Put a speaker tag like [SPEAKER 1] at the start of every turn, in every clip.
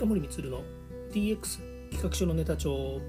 [SPEAKER 1] 近森光の DX 企画書のネタ帳。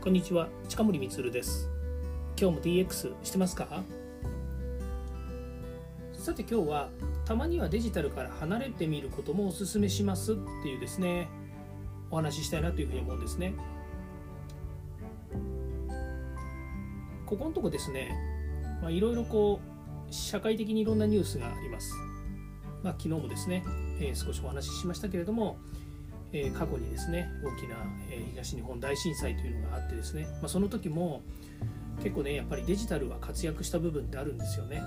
[SPEAKER 1] こんにちは近森光です。今日も DX してますか？さて今日はたまにはデジタルから離れてみることもおすすめしますっていうですねお話ししたいなというふうに思うんですね。ここのとこですねいろいろこう社会的にいろんなニュースがあります。まあ、昨日もですね、え、少しお話ししましたけれども、え、過去にですね大きな、え、東日本大震災というのがあってですね、まあ、その時も結構ねやっぱりデジタルは活躍した部分ってあるんですよね。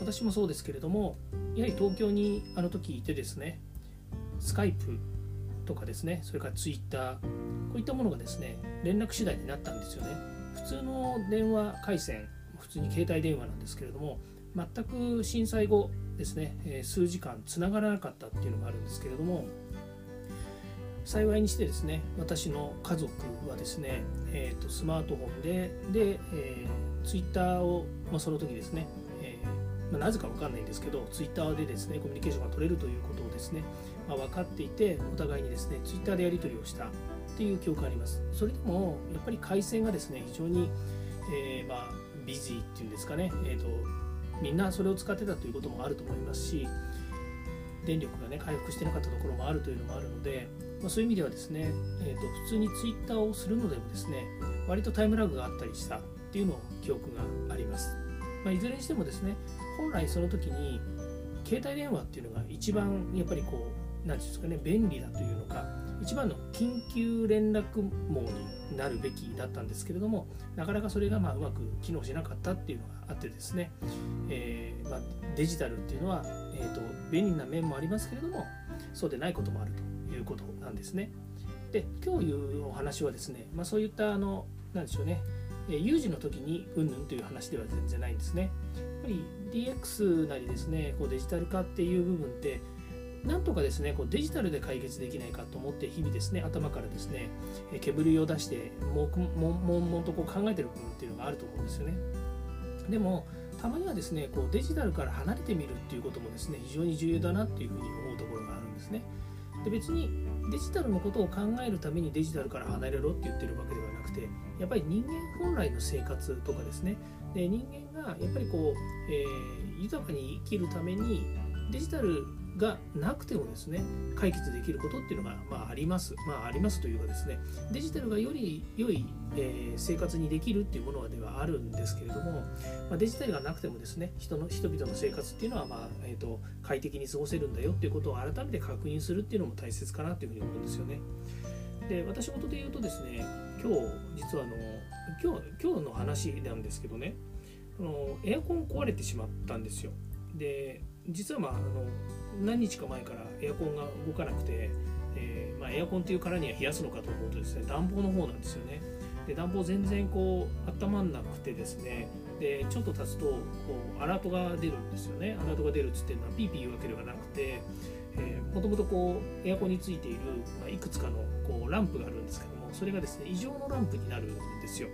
[SPEAKER 1] 私もそうですけれどもやはり東京にあの時いてですねスカイプとかですねそれからツイッターこういったものがですね連絡手段になったんですよね。普通の電話回線普通に携帯電話なんですけれども全く震災後ですね、え数時間つながらなかったっていうのがあるんですけれども幸いにしてですね私の家族はですね、えーと、スマートフォンでで、えー、ツイッターを、まあ、その時ですね、えー、まあ、なぜか分かんないんですけどツイッターでですねコミュニケーションが取れるということをですね、まあ、分かっていてお互いにですねツイッターでやり取りをしたっていう記憶があります。それでもやっぱり回線がですね非常に、えー、まあ、ビジーっていうんですかね、えーとみんなそれを使ってたということもあると思いますし電力がね回復してなかったところもあるというのもあるので、まあ、そういう意味ではですね、えーと、普通にツイッターをするのでもですね割とタイムラグがあったりしたっていうのを記憶があります、まあ、いずれにしてもですね本来その時に携帯電話っていうのが一番やっぱりこう何て言うんですかね便利だというのか一番の緊急連絡網になるべきだったんですけれどもなかなかそれがまあうまく機能しなかったっていうのがあってですね、えー、まあ、デジタルっていうのは、えーと、便利な面もありますけれどもそうでないこともあるということなんですね。で今日いうお話はですね、まあ、そういったあのなんでしょうね有事の時にうんぬんという話では全然ないんですね。やっぱり DX なりですねこうデジタル化っていう部分ってなんとかですねこうデジタルで解決できないかと思って日々ですね頭からですね煙を出してもんもんとこう考えてる部分っていうのがあると思うんですよね。でもたまにはですねこうデジタルから離れてみるっていうこともですね非常に重要だなっていうふうに思うところがあるんですね。で別にデジタルのことを考えるためにデジタルから離れろって言ってるわけではなくてやっぱり人間本来の生活とかですね。で人間がやっぱりこう、えー、豊かに生きるためにデジタルがなくてもですね解決できることっていうのが、まあ、ありますまあありますというかですねデジタルがより良い、えー、生活にできるっていうものではあるんですけれども、まあ、デジタルがなくてもですね人の人々の生活っていうのは、まあえーと、快適に過ごせるんだよっていうことを改めて確認するっていうのも大切かなというふうに思うんですよね。で私事で言うとですね今日実はあの今日今日の話なんですけどねあのエアコン壊れてしまったんですよ。で実はまああの何日か前からエアコンが動かなくて、えー、まあ、エアコンっていうからには冷やすのかと思うとですね暖房の方なんですよね。で暖房全然こう温まんなくてですねでちょっと経つとこうアラートが出るんですよね。アラートが出るっつってのはピーピー言うわけではなくてもともとこうエアコンについている、まあ、いくつかのこうランプがあるんですけどもそれがですね異常のランプになるんですよ、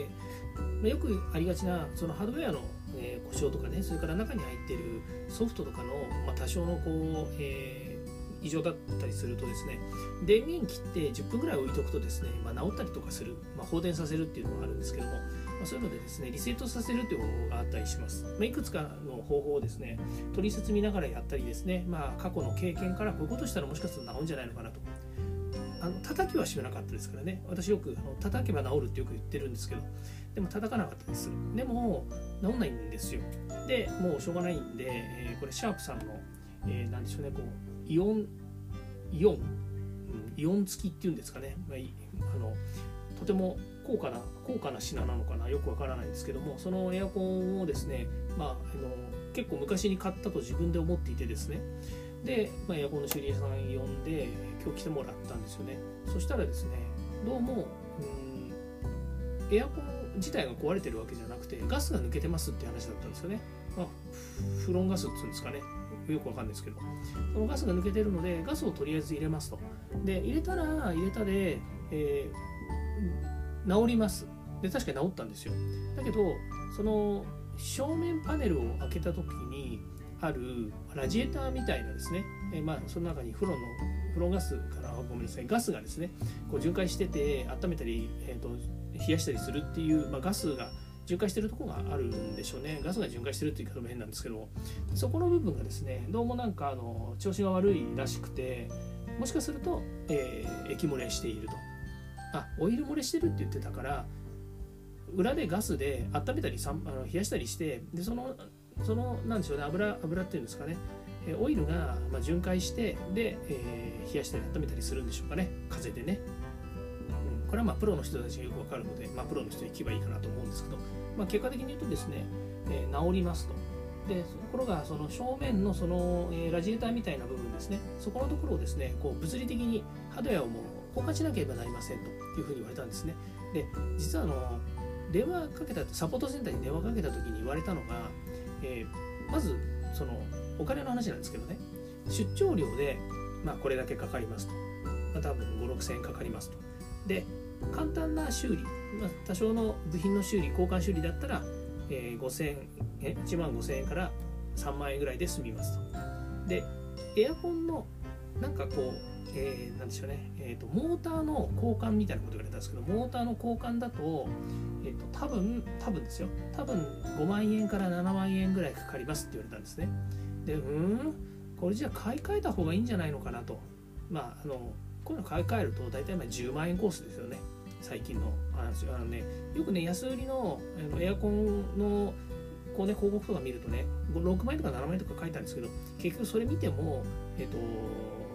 [SPEAKER 1] まあ、よくありがちなそのハードウェアのえー、故障とかねそれから中に入ってるソフトとかの、まあ、多少のこう、えー、異常だったりするとですね電源切って10分ぐらい置いとくとですね、まあ、治ったりとかする、ま、放電させるっていうのがあるんですけども、ま、そういうのでですねリセットさせるっていう方法があったりします、ま、いくつかの方法をですね取説見ながらやったりですね、まあ、過去の経験からこういうことしたらもしかすると治るんじゃないのかなと。あの叩きはしなかったですからね。私よくあの叩けば治るってよく言ってるんですけど。でも叩かなかったです。でも治んないんですよ。でもうしょうがないんで、えー、これシャープさんの、えー、なんでしょうねこうイオンイオン、うん、イオン付きっていうんですかね、まあ、あのとても高価な高価な品なのかな。よくわからないんですけども。そのエアコンをですね、まあ、あの結構昔に買ったと自分で思っていてですね。で、まあ、エアコンの修理屋さん呼んで今日来てもらったんですよね。そしたらですねどうもうんエアコン自体が壊れてるわけじゃなくてガスが抜けてますって話だったんですよね、まあ、フロンガスっていうんですかね。よくわかんないですけど。そのガスが抜けてるのでガスをとりあえず入れますと。で入れたら入れたで、えー、治ります。で確かに治ったんですよ。だけどその正面パネルを開けた時にあるラジエーターみたいなですね、えー、まあその中に風呂の風呂ガスからごめんなさいガスがですねこう巡回してて温めたり、えーと、冷やしたりするっていう、まあ、ガスが巡回してるとこがあるんでしょうね。ガスが巡回してるっていう言い方も変なんですけどそこの部分がですねどうもなんかあの調子が悪いらしくてもしかすると、えー、液漏れしていると。あオイル漏れしてるって言ってたから裏でガスで温めたりあの冷やしたりしてでそのそのなんでしょうね油油っていうんですかねオイルがま巡回してで、えー、冷やしたり温めたりするんでしょうかね。風でね、うん、これはまあプロの人たちがよくわかるので、まあ、プロの人に行けばいいかなと思うんですけど、まあ、結果的に言うとですね、えー、治りますと。でところがその正面のその、えー、ラジエーターみたいな部分ですね。そこのところをですねこう物理的にハードウェアをもう交換しなければなりませんというふうに言われたんですね。で実はあの電話かけたサポートセンターに電話かけた時に言われたのが、えー、まずそのお金の話なんですけどね。出張料で、まあ、これだけかかりますと、まあ、多分5 6 0 0 0円かかりますと。で簡単な修理、まあ、多少の部品の修理交換修理だったら、えー、5000え1万5000円から3万円ぐらいで済みますと。でエアコンのなんかこうえー、なんでしょうね、えーと、モーターの交換みたいなこと言われたんですけどモーターの交換だと,、えーと、多分多分ですよ。多分5万円から7万円ぐらいかかりますって言われたんですね。でうんこれじゃあ買い替えた方がいいんじゃないのかなと。まああのこういうの買い替えると大体まあ10万円コースですよね。最近の話あのねよくね安売りのエアコンのこうね広告とか見るとね6万円とか7万円とか書いてあるんですけど結局それ見てもえっ、と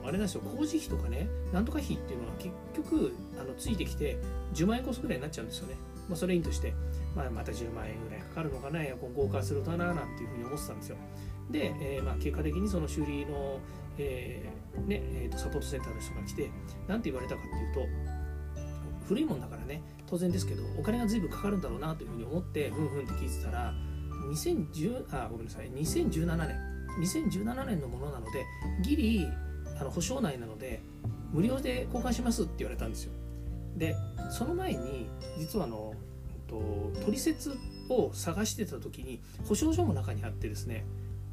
[SPEAKER 1] あれなんですよ。工事費とかねなんとか費っていうのは結局あのついてきて10万円コースぐらいになっちゃうんですよね、まあ、それいいとして、まあ、また10万円ぐらいかかるのかなエアコン交換するとななんていうふうに思ってたんですよ。で、えー、まあ結果的にその修理の、えー、ねえー、とサポートセンターの人が来て何て言われたかっていうと古いもんだからね当然ですけどお金が随分かかるんだろうなというふうに思ってふんふんって聞いてたら2010あごめんなさい2017年2017年のものなのでギリあの保証内なので無料で交換しますって言われたんですよ。でその前に実はあの、と、取説を探してた時に保証書も中にあってですね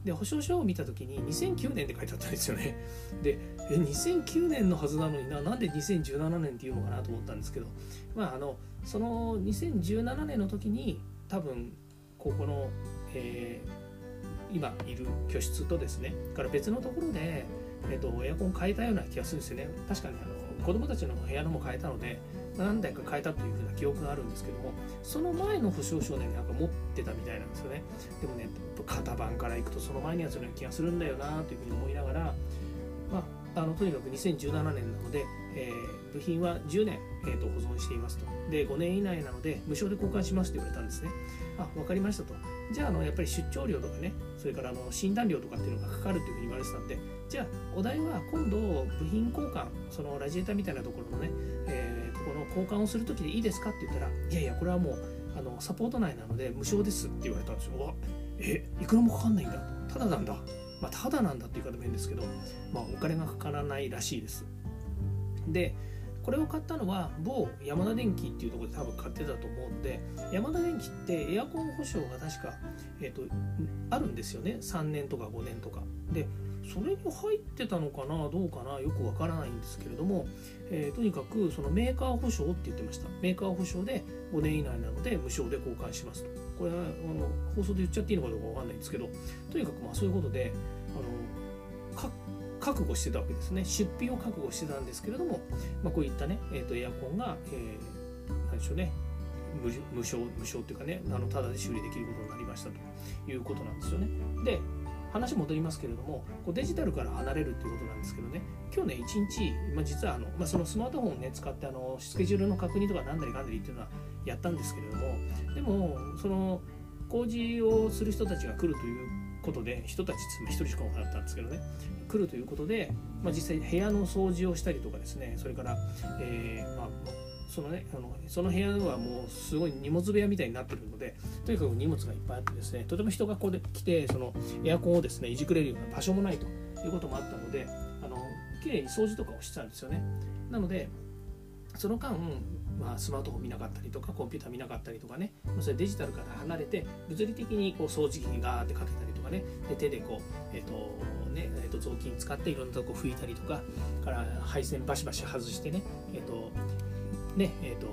[SPEAKER 1] で保証書を見た時に2009年って書いてあったんですよね。でえ2009年のはずなのにななんで2017年っていうのかなと思ったんですけどまああのその2017年の時に多分ここの、えー、今いる居室とですねから別のところでえーと、エアコン変えたような気がするんですよね。確かにあの子供たちの部屋のも変えたので何台か変えたというふうな記憶があるんですけどもその前の保証書ねなんか持ってたみたいなんですよね。でもね型番からいくとその前のやつのような気がするんだよなというふうに思いながらまあ、あのとにかく2017年なので、えー、部品は10年、えーと、保存していますと。で5年以内なので無償で交換しますと言われたんですね。あ分かりましたと。じゃああのやっぱり出張料とかねそれからあの診断料とかっていうのがかかるというふうに言われてたんでじゃあお題は今度部品交換そのラジエーターみたいなところのね、えー、この交換をする時でいいですかって言ったらいやいやこれはもうあのサポート内なので無償ですって言われたんですよ。わえいくらもかかんないんだただなんだ。まあただなんだって言い方もいいんですけどまあお金がかからないらしいです。でこれを買ったのは某山田電機っていうところで多分買ってたと思うので山田電機ってエアコン保証が確か、えーと、あるんですよね。3年とか5年とか。でそれに入ってたのかなどうかなよくわからないんですけれども、えー、とにかくそのメーカー保証って言ってました。メーカー保証で5年以内なので無償で交換しますと。これはあの放送で言っちゃっていいのかどうかわかんないんですけどとにかくまあそういうことであの覚悟してたわけですね。出費を覚悟してたんですけれども、まあ、こういったね、えー、とエアコンが、えー、何でしょうね。無償無償っていうかねあのただで修理できることになりましたということなんですよね。で話戻りますけれどもこうデジタルから離れるっていうことなんですけどね。今日ね1日、まあ、実はあの、まあ、そのスマートフォンをね使ってあのスケジュールの確認とかなんだりかんだりっていうのはやったんですけれどもでもその工事をする人たちが来るということで人たち1人しか分かったんですけどね。来るということで、まあ、実際部屋の掃除をしたりとかですねそれから、えー、まあそのねあのその部屋はもうすごい荷物部屋みたいになってるのでとにかく荷物がいっぱいあってですねとても人がここで来てそのエアコンをですねいじくれるような場所もないということもあったのであの綺麗に掃除とかをしてたんですよね。なのでその間、まあ、スマートフォン見なかったりとかコンピューター見なかったりとかね、それデジタルから離れて物理的にこう掃除機にガーってかけたりとかねで手でこう、えーとねえー、と雑巾使っていろんなとこ拭いたりとかから配線バシバシ外してねえっ、ー、とねえーと、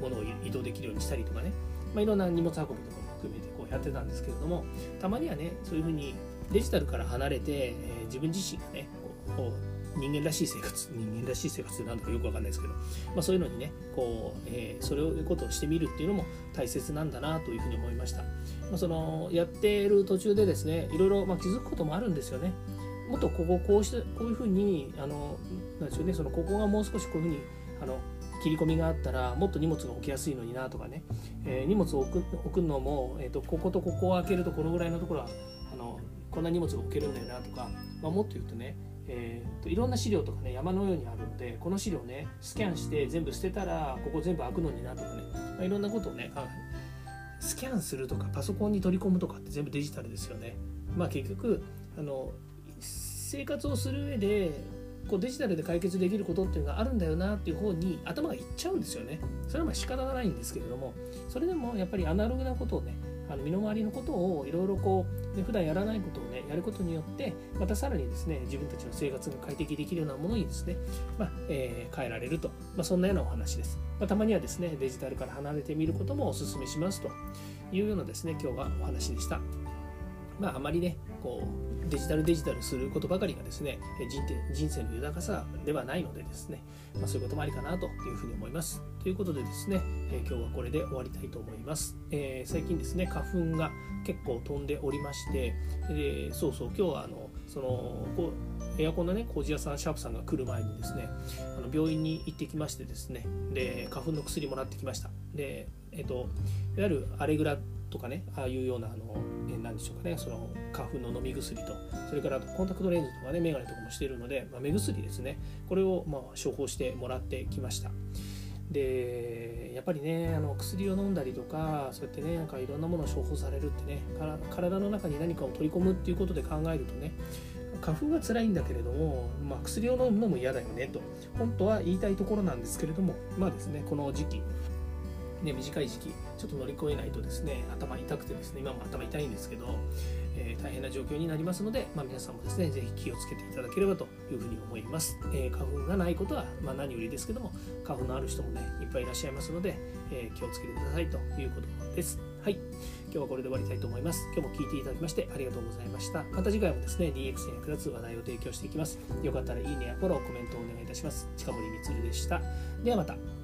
[SPEAKER 1] 物を移動できるようにしたりとかね、まあ、いろんな荷物運びとかも含めてこうやってたんですけれどもたまにはねそういうふうにデジタルから離れて、えー、自分自身がねこう人間らしい生活人間らしい生活って何だかよくわかんないですけど、まあ、そういうのにねこう、えー、それをことをしてみるっていうのも大切なんだなというふうに思いました、まあ、そのやっている途中でですねいろいろまあ気づくこともあるんですよね。もっとこここうしてこういうふうにあのなんでしょうねそのここがもう少しこういうふうにあの切り込みがあったらもっと荷物が置きやすいのになとかね、えー、荷物を置く置くのも、えーと、こことここを開けるとこのぐらいのところはあのこんな荷物が置けるんだよなとか、まあ、もっと言うとねえーと、いろんな資料とかね山のようにあるのでこの資料ねスキャンして全部捨てたらここ全部開くのになとかね、まあ、いろんなことをねスキャンするとかパソコンに取り込むとかって全部デジタルですよね。まあ結局あの生活をする上でこうデジタルで解決できることっていうのがあるんだよなっていう方に頭がいっちゃうんですよね。それはまあ仕方がないんですけれどもそれでもやっぱりアナログなことをねあの身の回りのことをいろいろこう、ね、普段やらないことをねやることによってまたさらにですね自分たちの生活が快適できるようなものにですね、まあえー、変えられると、まあ、そんなようなお話です、まあ、たまにはですねデジタルから離れてみることもお勧めしますというようなですね今日はお話でした。まああまりねこうデジタルデジタルすることばかりがですね人生の豊かさではないのでですね、まあ、そういうこともありかなというふうに思います。ということでですね、え、今日はこれで終わりたいと思います。えー、最近ですね、花粉が結構飛んでおりまして、えー、そうそう、今日はあのそのこうエアコンのね工事屋さんシャープさんが来る前にですねあの病院に行ってきましてですねで花粉の薬もらってきましたでえっ、といわゆるアレグラとかねああいうようなあの何でしょうかねその花粉の飲み薬とそれからコンタクトレンズとかね眼鏡とかもしているので、まあ、目薬ですね。これをま処方してもらってきました。でやっぱりねあの薬を飲んだりとかそうやってねなんかいろんなものを処方されるってね体の中に何かを取り込むっていうことで考えるとね花粉が辛いんだけれども、まあ、薬を飲むのも嫌だよねと本当は言いたいところなんですけれどもまあですねこの時期ね、短い時期ちょっと乗り越えないとですね頭痛くてですね今も頭痛いんですけど、えー、大変な状況になりますので、まあ、皆さんもですねぜひ気をつけていただければというふうに思います、えー、花粉がないことは、まあ、何よりですけども花粉のある人もねいっぱいいらっしゃいますので、えー、気をつけてくださいということです。はい。今日はこれで終わりたいと思います。今日も聞いていただきましてありがとうございました。また次回もですね DX に役立つ話題を提供していきます。よかったらいいねやフォローコメントをお願いいたします。近森光でした。ではまた。